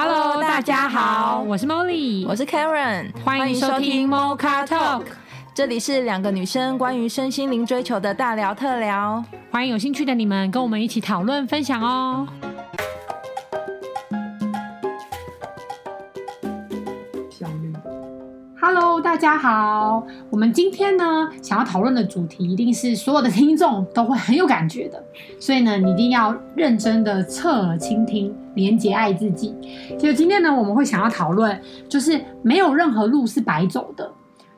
Hello，大家好，我是 Molly，我是 Karen，欢迎收听 Mocha Talk，这里是两个女生关于身心灵追求的大聊特聊，欢迎有兴趣的你们跟我们一起讨论分享哦。Hello，大家好。我们今天呢，想要讨论的主题一定是所有的听众都会很有感觉的，所以呢，你一定要认真的侧耳倾听，廉洁爱自己。其实今天呢，我们会想要讨论，就是没有任何路是白走的。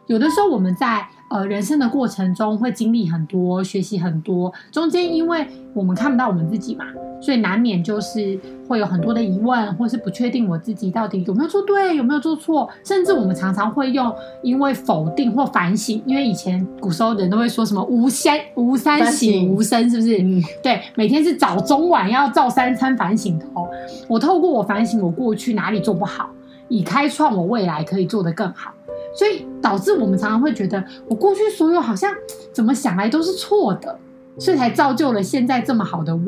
有的时候我们在呃人生的过程中会经历很多，学习很多，中间因为我们看不到我们自己嘛。所以难免就是会有很多的疑问，或是不确定我自己到底有没有做对，有没有做错，甚至我们常常会用因为否定或反省，因为以前古时候人都会说什么无三无三省吾身，是不是？嗯，对，每天是早中晚要照三餐反省的哦。我透过我反省我过去哪里做不好，以开创我未来可以做得更好。所以导致我们常常会觉得我过去所有好像怎么想来都是错的，所以才造就了现在这么好的我。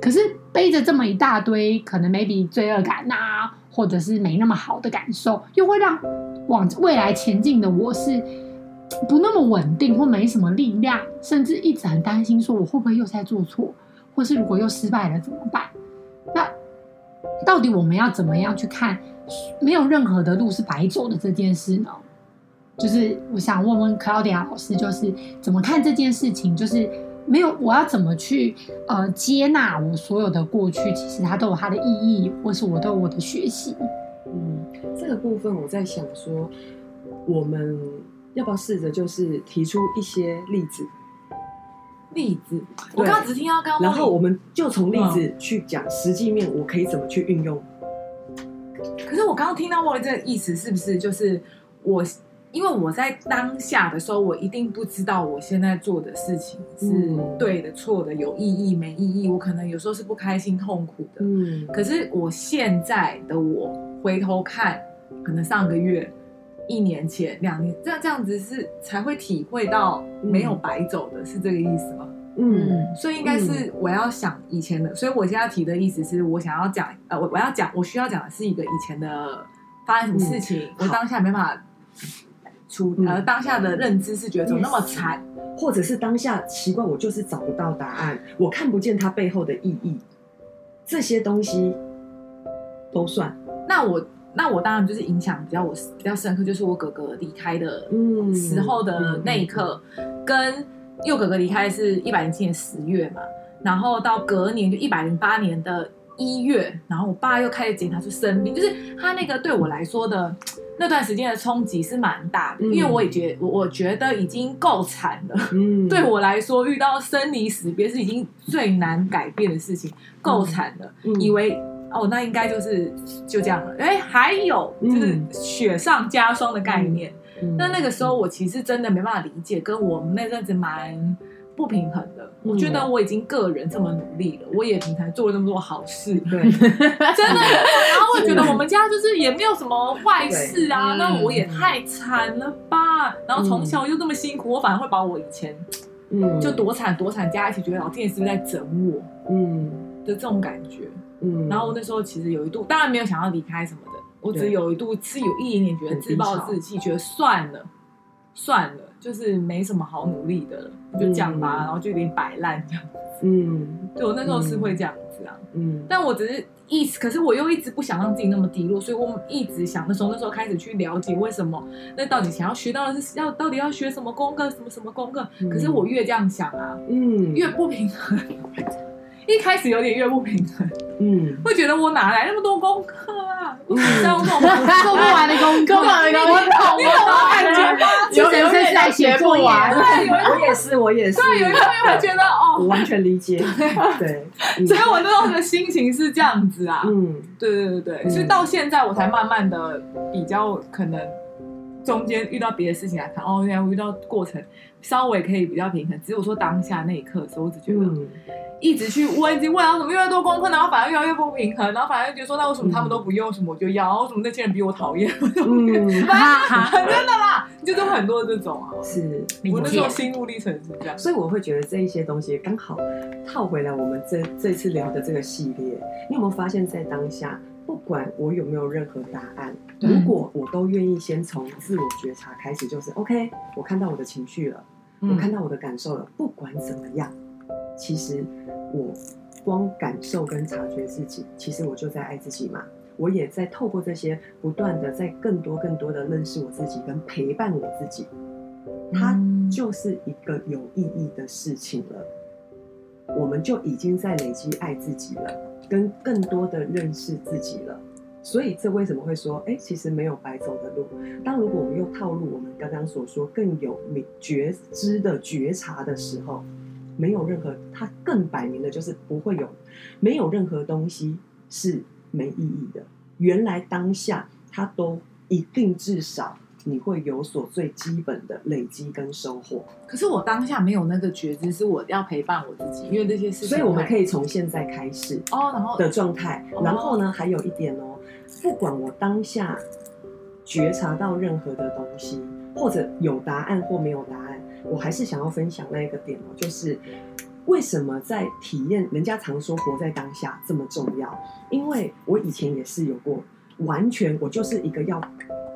可是背着这么一大堆可能 maybe 罪恶感啊，或者是没那么好的感受，又会让往未来前进的我是不那么稳定，或没什么力量，甚至一直很担心说我会不会又在做错，或是如果又失败了怎么办？那到底我们要怎么样去看没有任何的路是白走的这件事呢？就是我想问问 Claudia 老师，就是怎么看这件事情？就是。没有，我要怎么去呃接纳我所有的过去？其实它都有它的意义，或是我都有我的学习。嗯，这个部分我在想说，我们要不要试着就是提出一些例子？例子，我刚刚只听到刚刚，然后我们就从例子去讲实际面，我可以怎么去运用？可是我刚刚听到我的这个意思，是不是就是我？因为我在当下的时候，我一定不知道我现在做的事情是对的、错的、有意义没意义。我可能有时候是不开心、痛苦的。嗯，可是我现在的我回头看，可能上个月、一年前、两年，这样这样子是才会体会到没有白走的，是这个意思吗？嗯，所以应该是我要想以前的，所以我现在提的意思是我想要讲，呃，我我要讲，我需要讲的是一个以前的发生什么事情，我当下没办法。出呃当下的认知是觉得怎么那么惨，或者是当下奇怪，我就是找不到答案，我看不见它背后的意义，这些东西都算。那我那我当然就是影响比较我比较深刻，就是我哥哥离开的时候的那一刻，跟佑哥哥离开是一百零七年十月嘛，然后到隔年就一百零八年的一月，然后我爸又开始检查出生病，就是他那个对我来说的。那段时间的冲击是蛮大的，因为我也觉我我觉得已经够惨了。嗯，对我来说，遇到生离死别是已经最难改变的事情，够惨了。以为哦，那应该就是就这样了。哎，还有就是雪上加霜的概念。那那个时候，我其实真的没办法理解，跟我们那阵子蛮。不平衡的，我觉得我已经个人这么努力了，我也平常做了那么多好事，对，真的。然后我觉得我们家就是也没有什么坏事啊，那我也太惨了吧。然后从小又这么辛苦，我反而会把我以前，嗯，就多惨多惨加一起，觉得老天爷是不是在整我，嗯。的这种感觉，嗯。然后那时候其实有一度，当然没有想要离开什么的，我只有一度是有一点点觉得自暴自弃，觉得算了，算了。就是没什么好努力的了，就这样吧，然后就有点摆烂这样子。嗯，对，我那时候是会这样子啊。嗯，但我只是一直，可是我又一直不想让自己那么低落，所以我们一直想那时候，那时候开始去了解为什么，那到底想要学到的是要到底要学什么功课，什么什么功课。可是我越这样想啊，嗯，越不平衡。一开始有点越不平衡，嗯，会觉得我哪来那么多功课做不完的工作，做不完的功课，你懂吗？感觉吗？有有点在学不完，对，我也是，我也是，对，有一方面会觉得哦，我完全理解，对，所以我那时候的心情是这样子啊，嗯，对对对对，所以到现在我才慢慢的比较可能。中间遇到别的事情来看，哦，原来我遇到过程稍微可以比较平衡。只有说当下那一刻的时候，我只觉得一直去问，一直问，然后怎么越来越多功课，然后反而越来越不平衡，然后反而觉得说，那为什么他们都不用，什么我就要？为什么那些人比我讨厌？嗯，真的啦，就是很多这种啊。是，我那时候心路历程是这样，所以我会觉得这一些东西刚好套回来我们这这次聊的这个系列。你有没有发现，在当下？不管我有没有任何答案，如果我都愿意先从自我觉察开始，就是 OK，我看到我的情绪了，嗯我看到我的感受了，不管怎么样，其实我光感受跟察觉自己，其实我就在爱自己嘛。我也在透过这些不断的在更多更多的认识我自己跟陪伴我自己，它就是一个有意义的事情了。我们就已经在累积爱自己了，跟更多的认识自己了。所以这为什么会说，哎，其实没有白走的路。当如果我们又套路我们刚刚所说更有明觉知的觉察的时候，没有任何，它更摆明的就是不会有，没有任何东西是没意义的。原来当下它都一定至少你会有所最基本的累积跟收获。可是我当下没有那个觉知，是我要陪伴我自己，因为这些事情。所以我们可以从现在开始哦，然后的状态，哦然后呢，还有一点哦，不管我当下觉察到任何的东西，或者有答案或没有答案，我还是想要分享那一个点哦，就是为什么在体验，人家常说活在当下这么重要，因为我以前也是有过，完全我就是一个要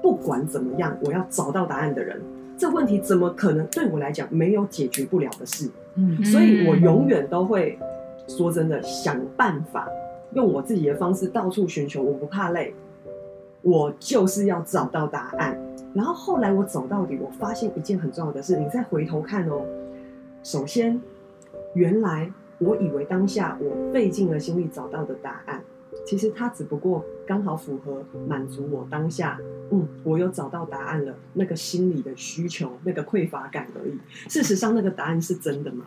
不管怎么样，我要找到答案的人。这问题怎么可能对我来讲没有解决不了的事？嗯所以我永远都会说真的，想办法用我自己的方式到处寻求，我不怕累，我就是要找到答案。然后后来我走到底，我发现一件很重要的事，你再回头看哦。首先，原来我以为当下我费尽了心力找到的答案，其实它只不过刚好符合满足我当下，嗯，我有找到答案了，那个心理的需求，那个匮乏感而已。事实上，那个答案是真的吗？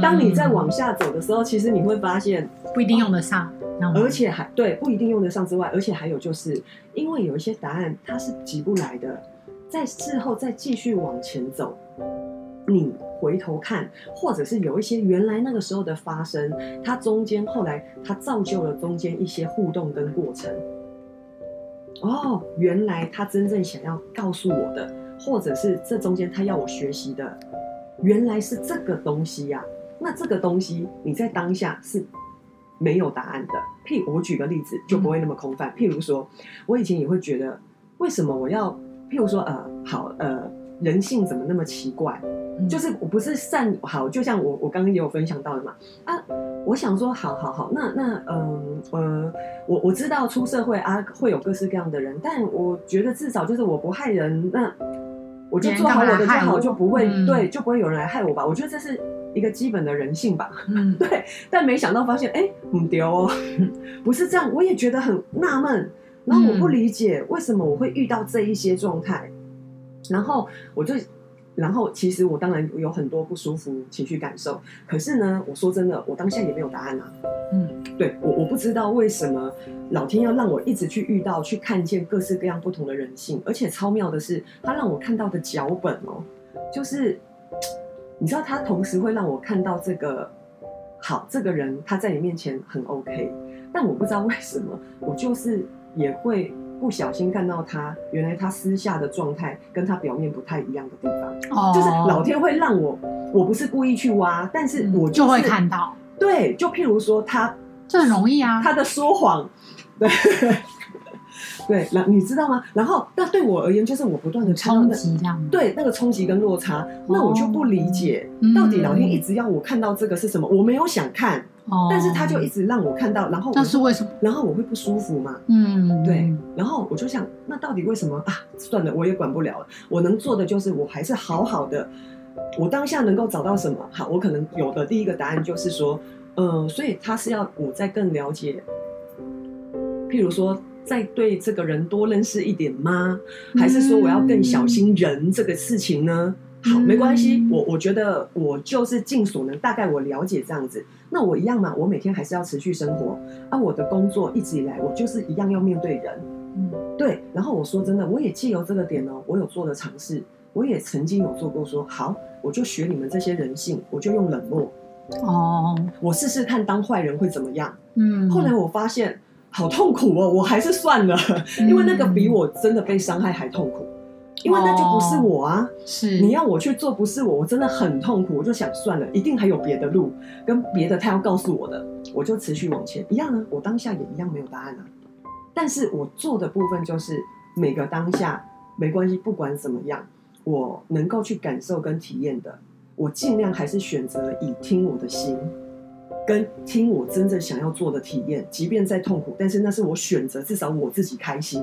当你在往下走的时候，其实你会发现不一定用得上，而且还对不一定用得上之外，而且还有就是因为有一些答案它是急不来的，在事后再继续往前走，你回头看，或者是有一些原来那个时候的发生，它中间后来它造就了中间一些互动跟过程。哦，原来他真正想要告诉我的，或者是这中间他要我学习的，原来是这个东西呀、那这个东西你在当下是没有答案的。譬如我举个例子，就不会那么空泛。譬如说，我以前也会觉得，为什么我要？譬如说，呃，好，呃，人性怎么那么奇怪？嗯、就是我不是善好，就像我我刚刚也有分享到的嘛。啊，我想说，好好好，那那嗯呃，呃，我我知道出社会啊会有各式各样的人，但我觉得至少就是我不害人，那我就做好我的就好，就不会、嗯、对，就不会有人来害我吧。我觉得这是一个基本的人性吧。嗯，对。但没想到发现，哎，不对哦，不是这样。我也觉得很纳闷，然后我不理解为什么我会遇到这一些状态，然后我就。然后，其实我当然有很多不舒服情绪感受，可是呢，我说真的，我当下也没有答案啊。嗯，对我我不知道为什么老天要让我一直去遇到、去看见各式各样不同的人性，而且超妙的是，他让我看到的脚本哦，就是你知道，他同时会让我看到这个好这个人他在你面前很 OK，但我不知道为什么，我就是也会。不小心看到他，原来他私下的状态跟他表面不太一样的地方，哦、就是老天会让我，我不是故意去挖，但是我、就是、就会看到。对，就譬如说他，这很容易啊，他的说谎，对，对，然你知道吗？然后，那对我而言，就是我不断的冲击这样，对，那个冲击跟落差，那我就不理解，哦、到底老天一直要我看到这个是什么？我没有想看。但是他就一直让我看到，然后那是为什么？然后我会不舒服嘛？嗯，对。然后我就想，那到底为什么啊？算了，我也管不了了。我能做的就是，我还是好好的。我当下能够找到什么？好，我可能有的第一个答案就是说，嗯、呃，所以他是要我再更了解，譬如说，再对这个人多认识一点吗？还是说我要更小心人这个事情呢？好，没关系，我我觉得我就是尽所能，大概我了解这样子。那我一样嘛，我每天还是要持续生活。啊，我的工作一直以来，我就是一样要面对人。嗯，对。然后我说真的，我也借由这个点呢，我有做的尝试，我也曾经有做过说，好，我就学你们这些人性，我就用冷漠。哦，我试试看当坏人会怎么样。嗯，后来我发现好痛苦哦，我还是算了，因为那个比我真的被伤害还痛苦。因为那就不是我啊，是你要我去做，不是我，我真的很痛苦。我就想算了，一定还有别的路，跟别的他要告诉我的，我就持续往前。一样呢，我当下也一样没有答案啊。但是我做的部分就是每个当下没关系，不管怎么样，我能够去感受跟体验的，我尽量还是选择以听我的心，跟听我真正想要做的体验，即便再痛苦，但是那是我选择，至少我自己开心，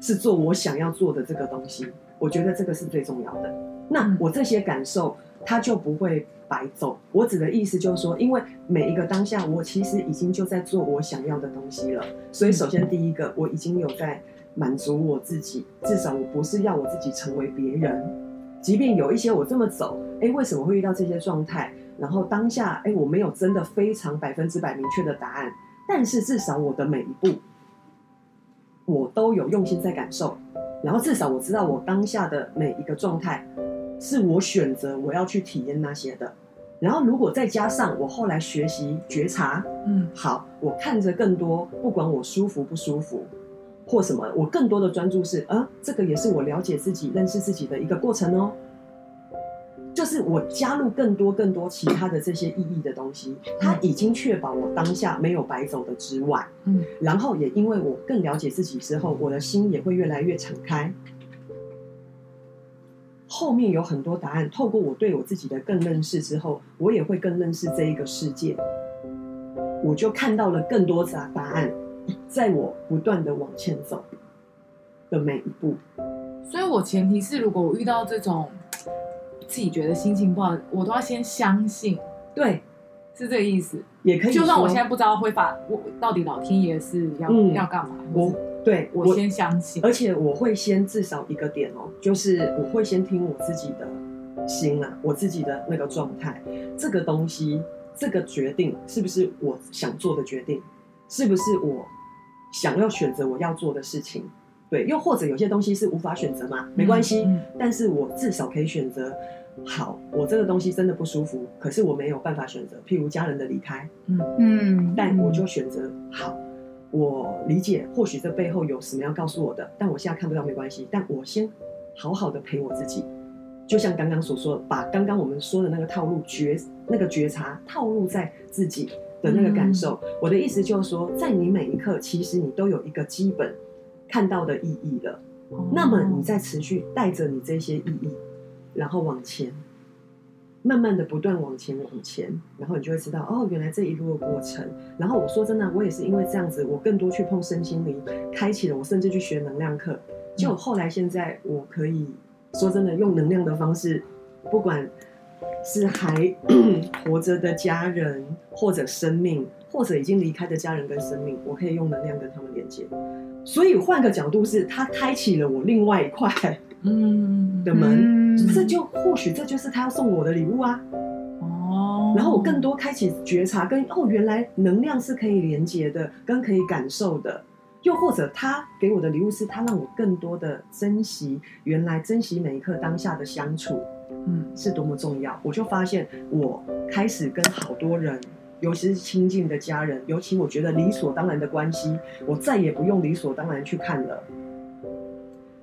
是做我想要做的这个东西。我觉得这个是最重要的。那我这些感受，它就不会白走。我指的意思就是说，因为每一个当下，我其实已经就在做我想要的东西了。所以，首先第一个，我已经有在满足我自己，至少我不是要我自己成为别人。即便有一些我这么走，哎，为什么会遇到这些状态？然后当下，哎，我没有真的非常百分之百明确的答案，但是至少我的每一步，我都有用心在感受。然后至少我知道我当下的每一个状态，是我选择我要去体验那些的。然后如果再加上我后来学习觉察，嗯，好，我看着更多，不管我舒服不舒服，或什么，我更多的专注是，啊，这个也是我了解自己、认识自己的一个过程哦。就是我加入更多更多其他的这些意义的东西，它已经确保我当下没有白走的之外，嗯，然后也因为我更了解自己之后，我的心也会越来越敞开。后面有很多答案，透过我对我自己的更认识之后，我也会更认识这一个世界，我就看到了更多答答案，在我不断的往前走的每一步。所以我前提是，如果我遇到这种。自己觉得心情不好，我都要先相信，对，是这个意思。也可以，就算我现在不知道会发，我到底老天爷是要、嗯、要干嘛？我对我先相信，而且我会先至少一个点哦，就是我会先听我自己的心啊，我自己的那个状态，这个东西，这个决定是不是我想做的决定？是不是我想要选择我要做的事情？对，又或者有些东西是无法选择嘛，没关系，嗯嗯、但是我至少可以选择。好，我这个东西真的不舒服，可是我没有办法选择，譬如家人的离开，嗯。嗯，但我就选择好，我理解，或许这背后有什么要告诉我的，但我现在看不到没关系，但我先好好的陪我自己，就像刚刚所说的，把刚刚我们说的那个套路觉那个觉察套路在自己的那个感受，嗯、我的意思就是说，在你每一刻，其实你都有一个基本看到的意义了，哦、那么你在持续带着你这些意义。然后往前，慢慢的不断往前往前，然后你就会知道哦，原来这一路的过程。然后我说真的，我也是因为这样子，我更多去碰身心灵，开启了我甚至去学能量课。就后来现在，我可以说真的用能量的方式，不管是还 活着的家人，或者生命，或者已经离开的家人跟生命，我可以用能量跟他们连接。所以换个角度是，它开启了我另外一块。嗯的门，嗯、这就或许这就是他要送我的礼物啊。哦，然后我更多开启觉察跟，跟哦，原来能量是可以连接的，跟可以感受的。又或者他给我的礼物是他让我更多的珍惜，原来珍惜每一刻当下的相处，嗯，是多么重要。我就发现我开始跟好多人，尤其是亲近的家人，尤其我觉得理所当然的关系，我再也不用理所当然去看了。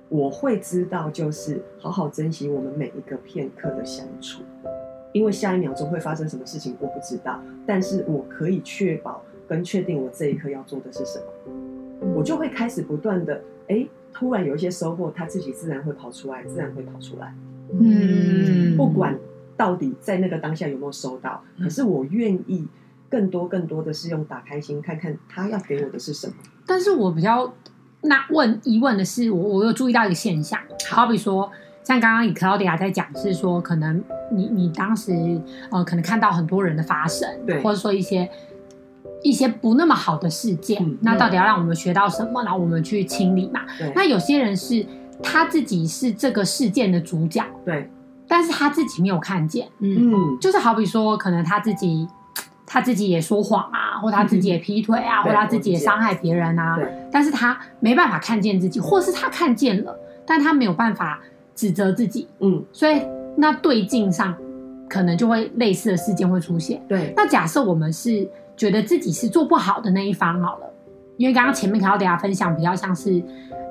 我会知道，就是好好珍惜我们每一个片刻的相处，因为下一秒钟会发生什么事情我不知道，但是我可以确保跟确定我这一刻要做的是什么，我就会开始不断的，哎，突然有一些收获，它自己自然会跑出来，自然会跑出来，嗯，不管到底在那个当下有没有收到，可是我愿意更多更多的是用打开心，看看他要给我的是什么，但是我比较。那问疑问的是，我我有注意到一个现象，好。比说，像刚刚以 Claudia 在讲，是说可能你你当时呃，可能看到很多人的发生，对，或者说一些一些不那么好的事件，嗯、那到底要让我们学到什么，然后我们去清理嘛？那有些人是他自己是这个事件的主角，对，但是他自己没有看见，嗯，就是好比说，可能他自己。他自己也说谎啊，或他自己也劈腿啊，嗯、或他自己也伤害别人啊。但是他没办法看见自己，或是他看见了，但他没有办法指责自己。嗯，所以那对镜上可能就会类似的事件会出现。对，那假设我们是觉得自己是做不好的那一方好了，因为刚刚前面看到大家分享比较像是。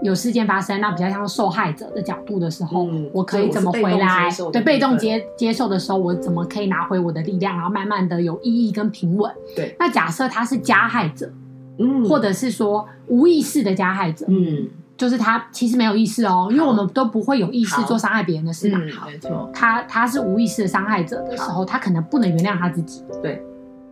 有事件发生，那比较像受害者的角度的时候，嗯、我可以怎么回来？对，被动接接受的时候，我怎么可以拿回我的力量，然后慢慢的有意义跟平稳？对。那假设他是加害者，嗯，或者是说无意识的加害者，嗯，就是他其实没有意识哦，因为我们都不会有意识做伤害别人的事嘛。嗯，没错，他他是无意识的伤害者的时候，他可能不能原谅他自己。对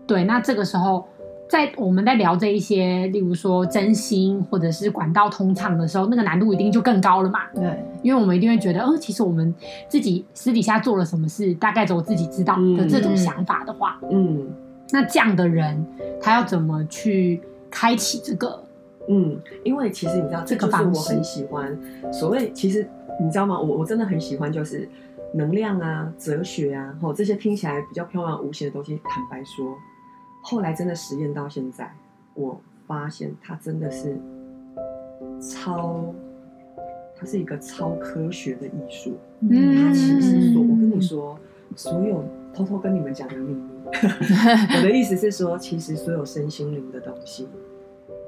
对，那这个时候，在我们在聊这一些，例如说真心或者是管道通畅的时候，那个难度一定就更高了嘛。对，因为我们一定会觉得，嗯，其实我们自己私底下做了什么事，大概只有自己知道的这种想法的话，嗯那这样的人他要怎么去开启这个？嗯，因为其实你知道，这这个方式我很喜欢。所谓其实你知道吗？我我真的很喜欢，就是能量啊、哲学啊，或这些听起来比较飘渺无形的东西。坦白说，后来真的实验到现在，我发现它真的是超，它是一个超科学的艺术。嗯它其实说，我跟你说，所有偷偷跟你们讲的秘密，我的意思是说，其实所有身心灵的东西，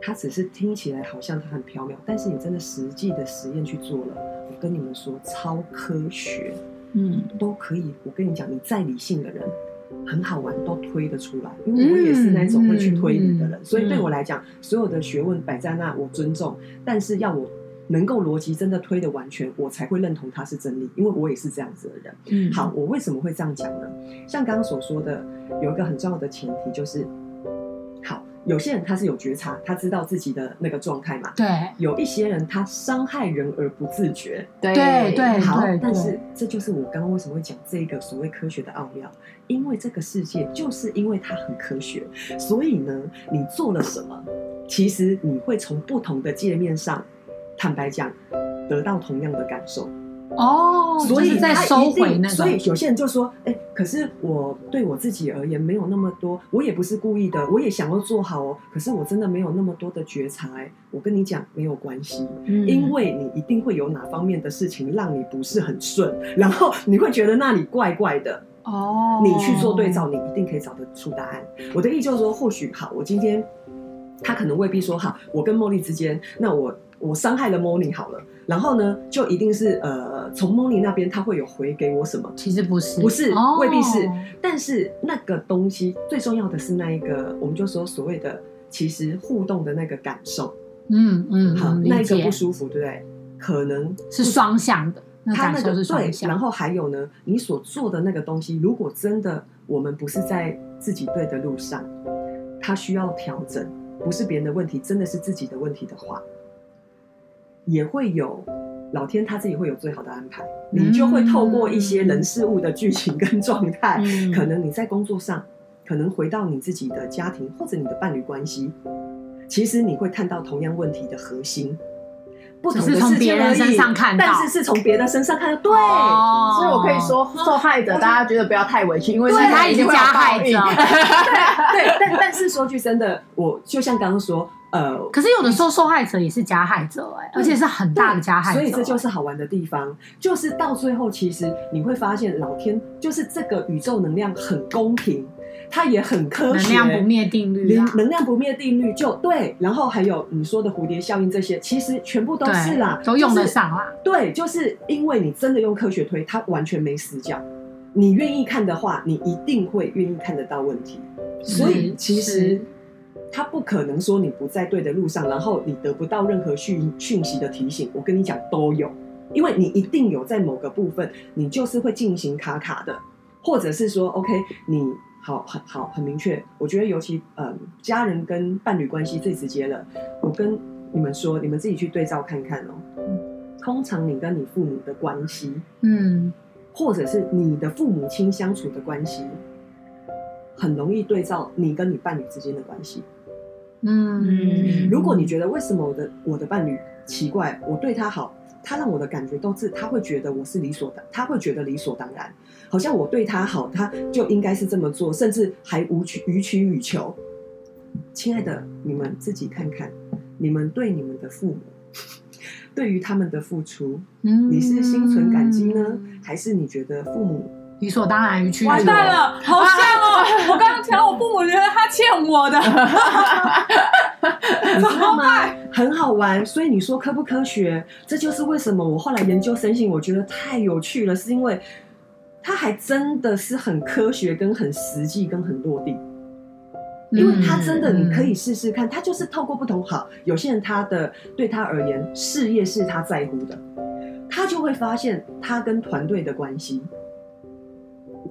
它只是听起来好像它很缥缈，但是你真的实际的实验去做了，我跟你们说，超科学，嗯，都可以。我跟你讲，你再理性的人，很好玩，都推得出来。因为我也是那种会去推理的人，嗯所以对我来讲，所有的学问摆在那，我尊重，但是要我。能够逻辑真的推得完全，我才会认同它是真理，因为我也是这样子的人。嗯，好，我为什么会这样讲呢？像刚刚所说的，有一个很重要的前提就是，好，有些人他是有觉察，他知道自己的那个状态嘛。对有一些人他伤害人而不自觉。对对对好，但是这就是我刚刚为什么会讲这个所谓科学的奥妙，因为这个世界就是因为它很科学，所以呢，你做了什么，其实你会从不同的界面上。坦白讲，得到同样的感受哦，所以在收回那个。所以有些人就说：“哎、欸，可是我对我自己而言没有那么多，我也不是故意的，我也想要做好哦。可是我真的没有那么多的觉察。哎，我跟你讲，没有关系，嗯，因为你一定会有哪方面的事情让你不是很顺，然后你会觉得那里怪怪的。哦，你去做对照，你一定可以找得出答案。我的意思就是说，或许好，我今天他可能未必说好，我跟茉莉之间，那我。我伤害了 Moni 好了，然后呢，就一定是呃，从 Moni 那边他会有回给我什么？其实不是，不是，哦、未必是。但是那个东西最重要的是那一个，我们就说所谓的其实互动的那个感受。嗯嗯，好，嗯、那一个不舒服，对不对？可能是双向的，他那个是双对。然后还有呢，你所做的那个东西，如果真的我们不是在自己对的路上，他需要调整，不是别人的问题，真的是自己的问题的话。也会有老天他自己会有最好的安排，你就会透过一些人事物的剧情跟状态，嗯、可能你在工作上，可能回到你自己的家庭或者你的伴侣关系，其实你会看到同样问题的核心，不同的是从别人身上看到，但是是从别的身上看到，对，哦、所以我可以说受害者，大家觉得不要太委屈，因为他已经加害者，对，对，但但是说句真的，我就像刚刚说。呃，可是有的时候受害者也是加害者哎、欸，而且是很大的加害者、欸，所以这就是好玩的地方，就是到最后其实你会发现，老天就是这个宇宙能量很公平，它也很科学，能量不灭定律、啊，能量不灭定律就对，然后还有你说的蝴蝶效应这些，其实全部都是啦，都用得上啦、就是。对，就是因为你真的用科学推，它完全没死角。你愿意看的话，你一定会愿意看得到问题，所以其实。他不可能说你不在对的路上，然后你得不到任何讯讯息的提醒。我跟你讲，都有，因为你一定有在某个部分，你就是会进行卡卡的，或者是说，OK，你好很好很明确。我觉得尤其嗯，家人跟伴侣关系最直接了。我跟你们说，你们自己去对照看看哦。通常你跟你父母的关系，嗯，或者是你的父母亲相处的关系，很容易对照你跟你伴侣之间的关系。嗯，如果你觉得为什么我的我的伴侣奇怪，我对他好，他让我的感觉都是他会觉得我是理所当，他会觉得理所当然，好像我对他好，他就应该是这么做，甚至还无取予取予求。亲爱的，你们自己看看，你们对你们的父母，对于他们的付出，你是心存感激呢，还是你觉得父母？理所当然，予取予求。完蛋了，好！我刚刚听到我父母觉得他欠我的，你知道吗？很好玩。所以你说科不科学？这就是为什么我后来研究身心，我觉得太有趣了，是因为它还真的是很科学、跟很实际、跟很落地。因为他真的你可以试试看，他就是透过不同好，有些人他的对他而言事业是他在乎的，他就会发现他跟团队的关系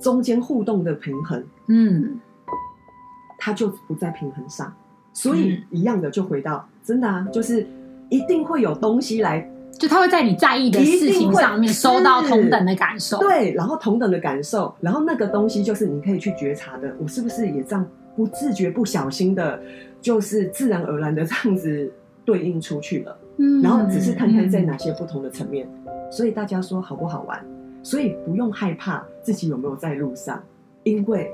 中间互动的平衡，嗯，它就不在平衡上，所以一样的就回到真的啊，就是一定会有东西来。就他会在你在意的事情上面收到同等的感受，对，然后同等的感受，然后那个东西就是你可以去觉察的，我是不是也这样不自觉、不小心的，就是自然而然的这样子对应出去了，嗯，然后只是看看在哪些不同的层面，嗯，所以大家说好不好玩？所以不用害怕自己有没有在路上，因为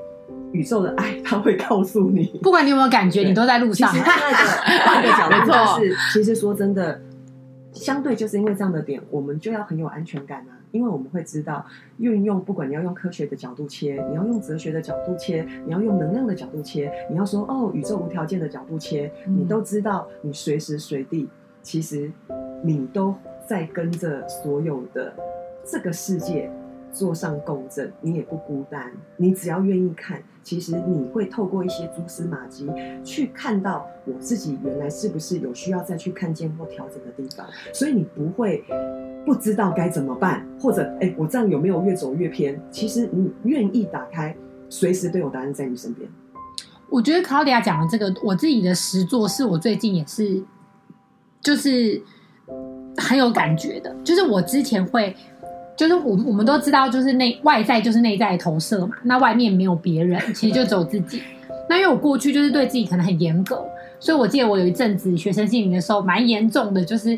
宇宙的爱它会告诉你，不管你有没有感觉，你都在路上。其实换个角度就是，其实说真的。相对就是因为这样的点，我们就要很有安全感啊，因为我们会知道运用，不管你要用科学的角度切，你要用哲学的角度切，你要用能量的角度切，你要说哦宇宙无条件的角度切，你都知道，你随时随地其实你都在跟着所有的这个世界。坐上共振，你也不孤单。你只要愿意看，其实你会透过一些蛛丝马迹去看到我自己原来是不是有需要再去看见或调整的地方。所以你不会不知道该怎么办，或者哎，我这样有没有越走越偏？其实你愿意打开，随时都有答案在你身边。我觉得 Claudia 讲的这个，我自己的实作是我最近也是，就是很有感觉的。就是我之前会。就是我们我们都知道，就是内外在就是内在的投射嘛。那外面没有别人，其实就只有自己。那因为我过去就是对自己可能很严格，所以我记得我有一阵子学生心灵的时候，蛮严重的，就是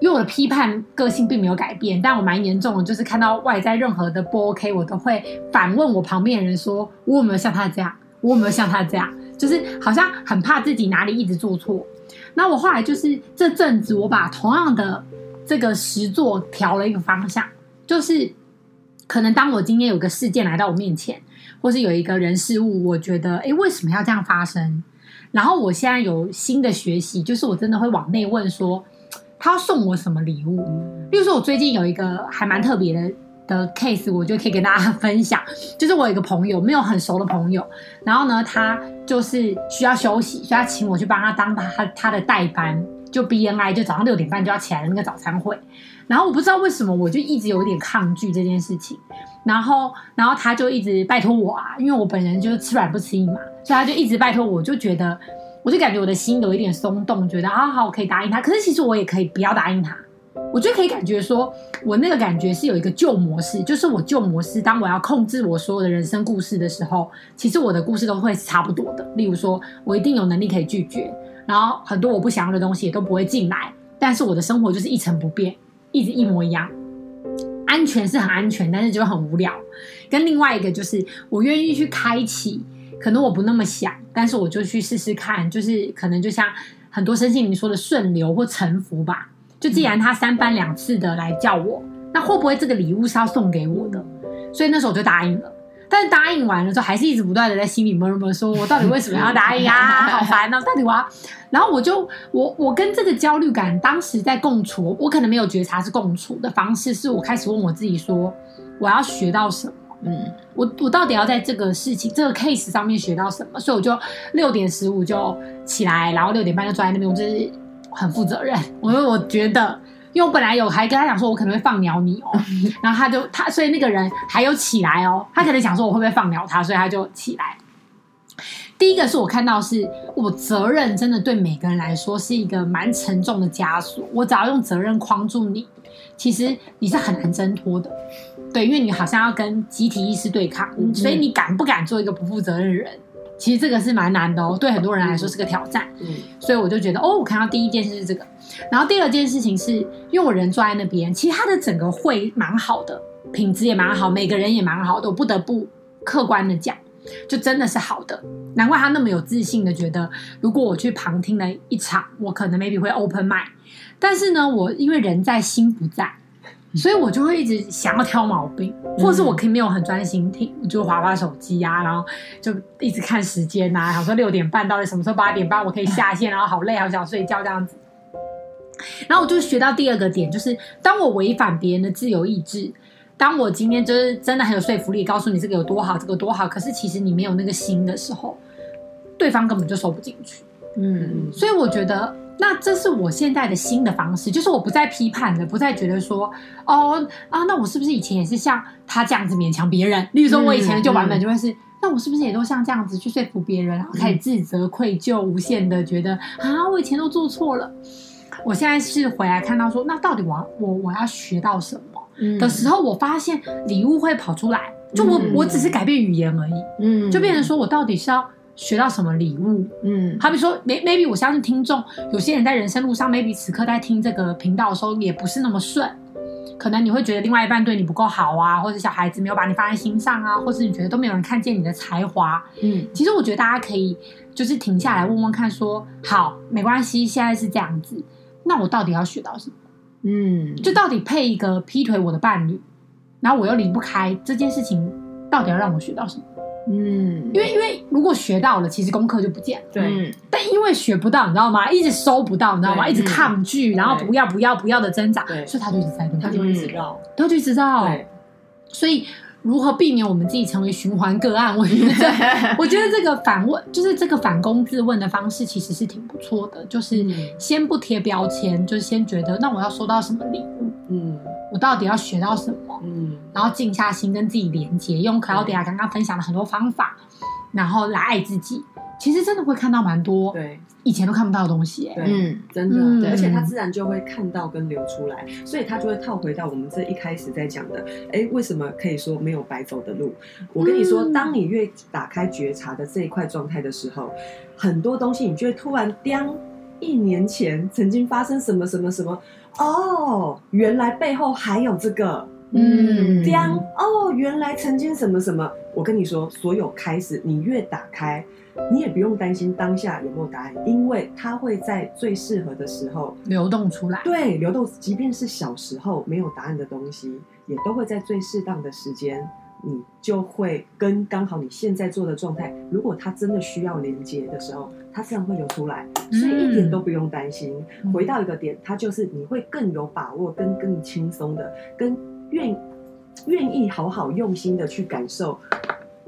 因为我的批判个性并没有改变，但我蛮严重的，就是看到外在任何的不 OK，我都会反问我旁边的人说：我有没有像他这样？我有没有像他这样？就是好像很怕自己哪里一直做错。那我后来就是这阵子，我把同样的这个实作调了一个方向。就是，可能当我今天有个事件来到我面前，或是有一个人事物，我觉得，诶，为什么要这样发生？然后我现在有新的学习，就是我真的会往内问说，他要送我什么礼物？例如说，我最近有一个还蛮特别的的 case，我就可以跟大家 分享。就是我有一个朋友，没有很熟的朋友，然后呢，他就是需要休息，所以他请我去帮他当他他的代班，就 BNI，就早上六点半就要起来的那个早餐会。然后我不知道为什么，我就一直有点抗拒这件事情。然后，然后他就一直拜托我啊，因为我本人就是吃软不吃硬嘛，所以他就一直拜托我。我就觉得，我就感觉我的心有一点松动，觉得啊好，我可以答应他。可是其实我也可以不要答应他。我就可以感觉说，我那个感觉是有一个旧模式，就是我旧模式，当我要控制我所有的人生故事的时候，其实我的故事都会是差不多的。例如说，我一定有能力可以拒绝，然后很多我不想要的东西也都不会进来，但是我的生活就是一成不变。一直一模一样，安全是很安全，但是就很无聊。跟另外一个就是，我愿意去开启，可能我不那么想，但是我就去试试看，就是可能就像很多身心灵说的顺流或臣服吧。就既然他三番两次的来叫我，那会不会这个礼物是要送给我的？所以那时候我就答应了。但是答应完了之后，还是一直不断的在心里默默说：“我到底为什么要答应啊？好烦哦！到底我要……然后我就我我跟这个焦虑感当时在共处，我可能没有觉察是共处的方式，是我开始问我自己说：我要学到什么？嗯，我我到底要在这个事情这个 case 上面学到什么？所以我就六点十五就起来，然后六点半就坐在那边，我就是很负责任。我说我觉得。”因为我本来有还跟他讲说，我可能会放鸟你哦，然后他就他，所以那个人还有起来哦，他可能想说我会不会放鸟他，所以他就起来。第一个是我看到是我责任真的对每个人来说是一个蛮沉重的枷锁，我只要用责任框住你，其实你是很难挣脱的，对，因为你好像要跟集体意识对抗，所以你敢不敢做一个不负责任的人？其实这个是蛮难的哦，对很多人来说是个挑战。嗯，所以我就觉得，哦，我看到第一件事是这个，然后第二件事情是，因为我人坐在那边，其实他的整个会蛮好的，品质也蛮好，每个人也蛮好的，我不得不客观的讲，就真的是好的。难怪他那么有自信的觉得，如果我去旁听了一场，我可能 maybe 会 open mind，但是呢，我因为人在心不在。所以我就会一直想要挑毛病，或者是我可以没有很专心听，我就滑滑手机啊，然后就一直看时间呐，想说六点半到底什么时候八点半我可以下线，然后好累，好想睡觉这样子。然后我就学到第二个点，就是当我违反别人的自由意志，当我今天就是真的很有说服力，告诉你这个有多好，这个多好，可是其实你没有那个心的时候，对方根本就收不进去。嗯，所以我觉得，那这是我现在的新的方式，就是我不再批判的，不再觉得说，哦啊，那我是不是以前也是像他这样子勉强别人？例如说，我以前的旧版本就会是，嗯嗯、那我是不是也都像这样子去说服别人，然后开始自责、愧疚、无限的觉得啊，我以前都做错了。我现在是回来看到说，那到底我要我我要学到什么？的时候，我发现礼物会跑出来，就我我只是改变语言而已，嗯，就变成说我到底是要学到什么礼物，嗯，好比说，maybe 我相信听众有些人在人生路上，maybe 此刻在听这个频道的时候也不是那么顺，可能你会觉得另外一半对你不够好啊，或者小孩子没有把你放在心上啊，或是你觉得都没有人看见你的才华，嗯，其实我觉得大家可以就是停下来问问看说，说好没关系，现在是这样子。那我到底要学到什么？嗯，就到底配一个劈腿我的伴侣，然后我又离不开这件事情，到底要让我学到什么？嗯，因为因为如果学到了，其实功课就不见了。对，但因为学不到，你知道吗？一直收不到，你知道吗？一直抗拒，然后不要不要不要的挣扎，所以他就一直在，他就一直绕，他就一直绕。所以。如何避免我们自己成为循环个案？我觉得，我觉得这个反问，就是这个反躬自问的方式，其实是挺不错的。就是先不贴标签，就是先觉得，那我要收到什么礼物？嗯，我到底要学到什么？嗯，然后静下心跟自己连接，用 Claudia 刚刚分享的很多方法，然后来爱自己。其实真的会看到蛮多，对。以前都看不到的东西，对，嗯，真的，嗯、而且他自然就会看到跟流出来，所以他就会套回到我们这一开始在讲的，哎，为什么可以说没有白走的路？我跟你说，当你越打开觉察的这一块状态的时候，很多东西你就会突然颠，一年前曾经发生什么什么什么，哦，原来背后还有这个，嗯，颠，哦，原来曾经什么什么，我跟你说，所有开始，你越打开。你也不用担心当下有没有答案，因为它会在最适合的时候流动出来。对，流动，即便是小时候没有答案的东西，也都会在最适当的时间，你就会跟刚好你现在做的状态，如果它真的需要连接的时候，它自然会流出来，所以一点都不用担心。嗯、回到一个点，它就是你会更有把握，跟更轻松的，跟愿愿意好好用心的去感受。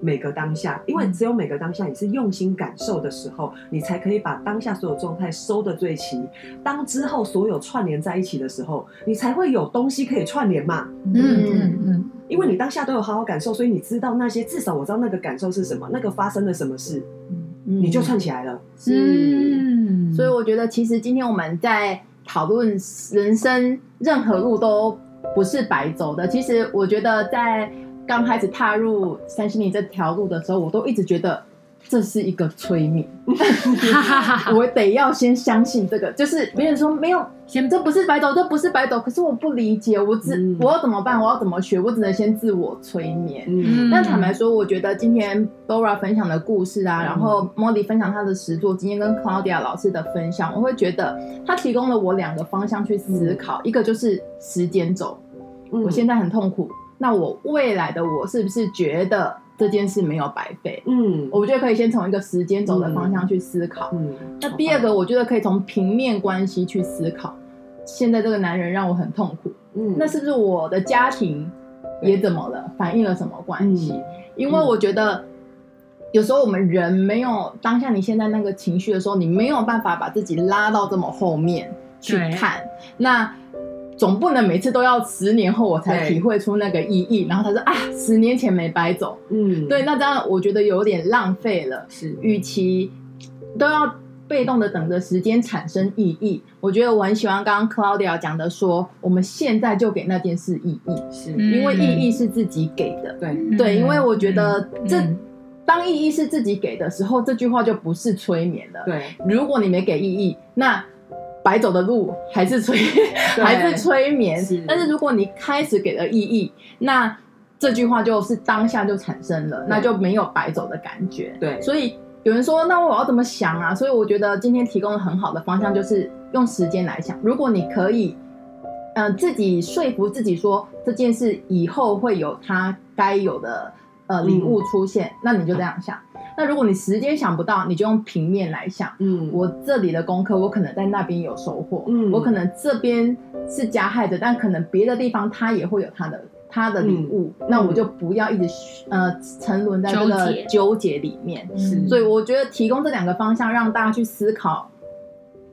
每个当下，因为只有每个当下你是用心感受的时候，你才可以把当下所有状态收得最齐。当之后所有串联在一起的时候，你才会有东西可以串联嘛。嗯嗯嗯。因为你当下都有好好感受，所以你知道那些，至少我知道那个感受是什么，那个发生了什么事，嗯，你就串起来了。嗯。所以我觉得，其实今天我们在讨论人生，任何路都不是白走的。其实我觉得在。刚开始踏入三心灵这条路的时候，我都一直觉得这是一个催眠，我得要先相信这个。就是别人说没有，先这不是白走，这不是白走。可是我不理解，我只、嗯、我要怎么办？我要怎么学？我只能先自我催眠。嗯、但坦白说，我觉得今天 Dora 分享的故事啊，嗯、然后 Molly 分享她的实作今天，跟 Claudia 老师的分享，我会觉得他提供了我两个方向去思考，嗯、一个就是时间轴，嗯、我现在很痛苦。那我未来的我是不是觉得这件事没有白费？嗯，我觉得可以先从一个时间轴的方向去思考。嗯，那第二个，我觉得可以从平面关系去思考。现在这个男人让我很痛苦。嗯，那是不是我的家庭也怎么了？反映了什么关系？因为我觉得有时候我们人没有当下你现在那个情绪的时候，你没有办法把自己拉到这么后面去看。那。总不能每次都要十年后我才体会出那个意义，然后他说啊，十年前没白走，嗯，对，那这样我觉得有点浪费了。是，与其都要被动的等着时间产生意义，我觉得我很喜欢刚刚 Claudia 讲的说，我们现在就给那件事意义，是。因为意义是自己给的，对对，因为我觉得这、嗯、当意义是自己给的时候，这句话就不是催眠了。对，如果你没给意义，那。白走的路还是催，还是催眠。是但是如果你开始给了意义，那这句话就是当下就产生了，那就没有白走的感觉。对，所以有人说，那我要怎么想啊？所以我觉得今天提供了很好的方向，就是用时间来想。如果你可以，呃，自己说服自己说这件事以后会有它该有的呃礼物出现，嗯、那你就这样想。那如果你时间想不到，你就用平面来想。嗯，我这里的功课，我可能在那边有收获。嗯，我可能这边是加害者，但可能别的地方他也会有他的他的礼物，嗯、那我就不要一直呃沉沦在这个纠结里面。是，所以我觉得提供这两个方向，让大家去思考。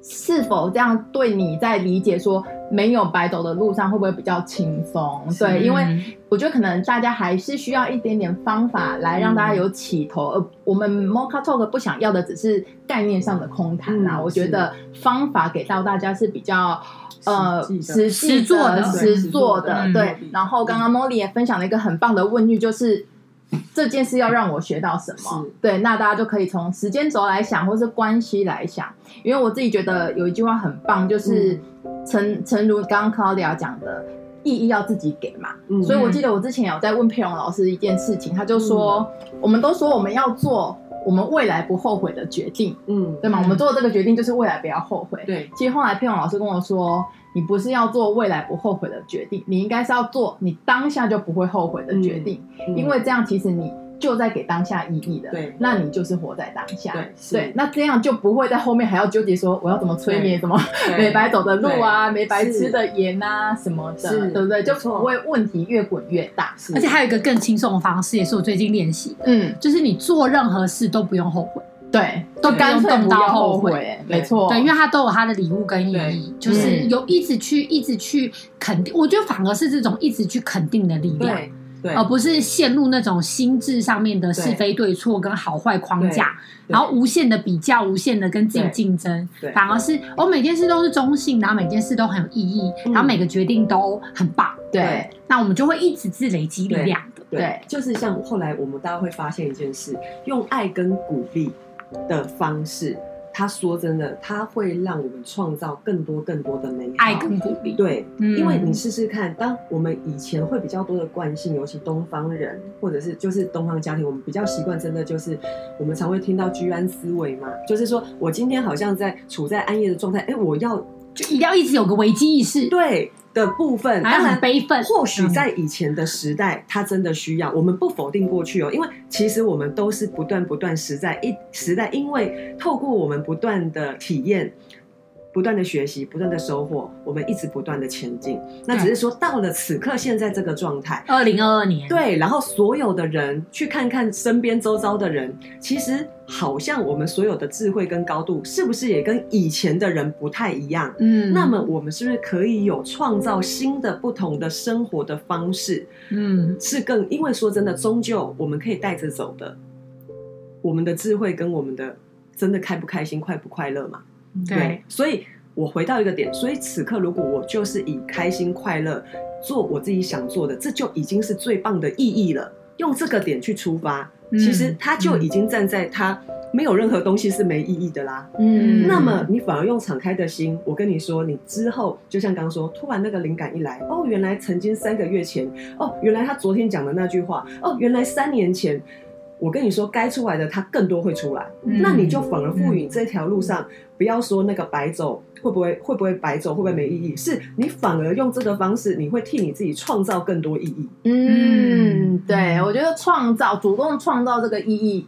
是否这样对你在理解说没有白走的路上会不会比较轻松？对，因为我觉得可能大家还是需要一点点方法来让大家有起头。呃我们 Mocha Talk 不想要的只是概念上的空谈啊，我觉得方法给到大家是比较呃实际做的实做的。对，然后刚刚 Molly 也分享了一个很棒的问句，就是。这件事要让我学到什么？对，那大家就可以从时间轴来想，或是关系来想。因为我自己觉得有一句话很棒，就是诚诚、嗯、如刚刚 Claudia 讲的，意义要自己给嘛。嗯、所以我记得我之前有在问佩蓉老师一件事情，他就说，嗯、我们都说我们要做我们未来不后悔的决定，嗯，对吗？我们做的这个决定就是未来不要后悔。对，其实后来佩蓉老师跟我说。你不是要做未来不后悔的决定，你应该是要做你当下就不会后悔的决定，嗯嗯、因为这样其实你就在给当下意义的，对，那你就是活在当下，对，对，那这样就不会在后面还要纠结说我要怎么催眠，怎么 没白走的路啊，没白吃的盐啊什么的，对不对？就不会问题越滚越大，而且还有一个更轻松的方式，也是我最近练习的，嗯，就是你做任何事都不用后悔。对，都干脆不要后悔，没错。对，因为他都有他的礼物跟意义，就是有一直去一直去肯定。我觉得反而是这种一直去肯定的力量，对，而不是陷入那种心智上面的是非对错跟好坏框架，然后无限的比较，无限的跟自己竞争。反而是我每件事都是中性，然后每件事都很有意义，然后每个决定都很棒。对，那我们就会一直是累积力量的。对，就是像后来我们大家会发现一件事，用爱跟鼓励的方式，他说真的，他会让我们创造更多更多的美好，爱跟鼓励。对，嗯、因为你试试看，当我们以前会比较多的惯性，尤其东方人，或者是就是东方家庭，我们比较习惯，真的就是我们常会听到居安思危嘛，就是说我今天好像在处在安逸的状态，哎，我要。就一定要一直有个危机意识，对的部分，当然悲愤。或许在以前的时代，他真的需要。我们不否定过去哦，因为其实我们都是不断不断时在一时代，因为透过我们不断的体验。不断的学习，不断的收获，我们一直不断的前进。那只是说，到了此刻，现在这个状态，二零二二年，对，然后所有的人去看看身边周遭的人，其实好像我们所有的智慧跟高度，是不是也跟以前的人不太一样？嗯，那么我们是不是可以有创造新的、不同的生活的方式？嗯，是更，因为说真的，终究我们可以带着走的，我们的智慧跟我们的真的开不开心、快不快乐嘛？对，对，所以我回到一个点，所以此刻如果我就是以开心快乐做我自己想做的，这就已经是最棒的意义了。用这个点去出发，嗯、其实他就已经站在他没有任何东西是没意义的啦。嗯，那么你反而用敞开的心，我跟你说，你之后就像刚刚说，突然那个灵感一来，哦，原来曾经三个月前，哦，原来他昨天讲的那句话，哦，原来三年前。我跟你说，该出来的它更多会出来，嗯、那你就反而赋予这条路上，嗯、不要说那个白走会不会会不会白走，会不会没意义？是你反而用这个方式，你会替你自己创造更多意义。嗯，对，我觉得创造主动创造这个意义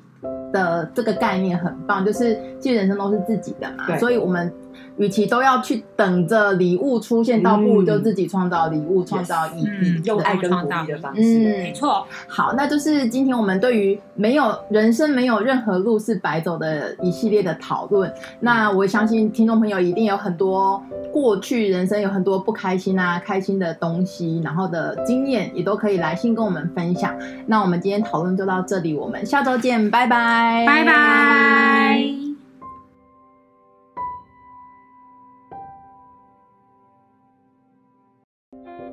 的这个概念很棒，就是其实人生都是自己的嘛，所以我们。与其都要去等着礼物出现，倒不如就自己创造礼物，创造意义，用爱跟鼓励的方式。嗯，没错。好，那就是今天我们对于没有人生没有任何路是白走的一系列的讨论。那我相信听众朋友一定有很多过去人生有很多不开心啊、开心的东西，然后的经验也都可以来信跟我们分享。那我们今天讨论就到这里，我们下周见，拜拜，拜拜。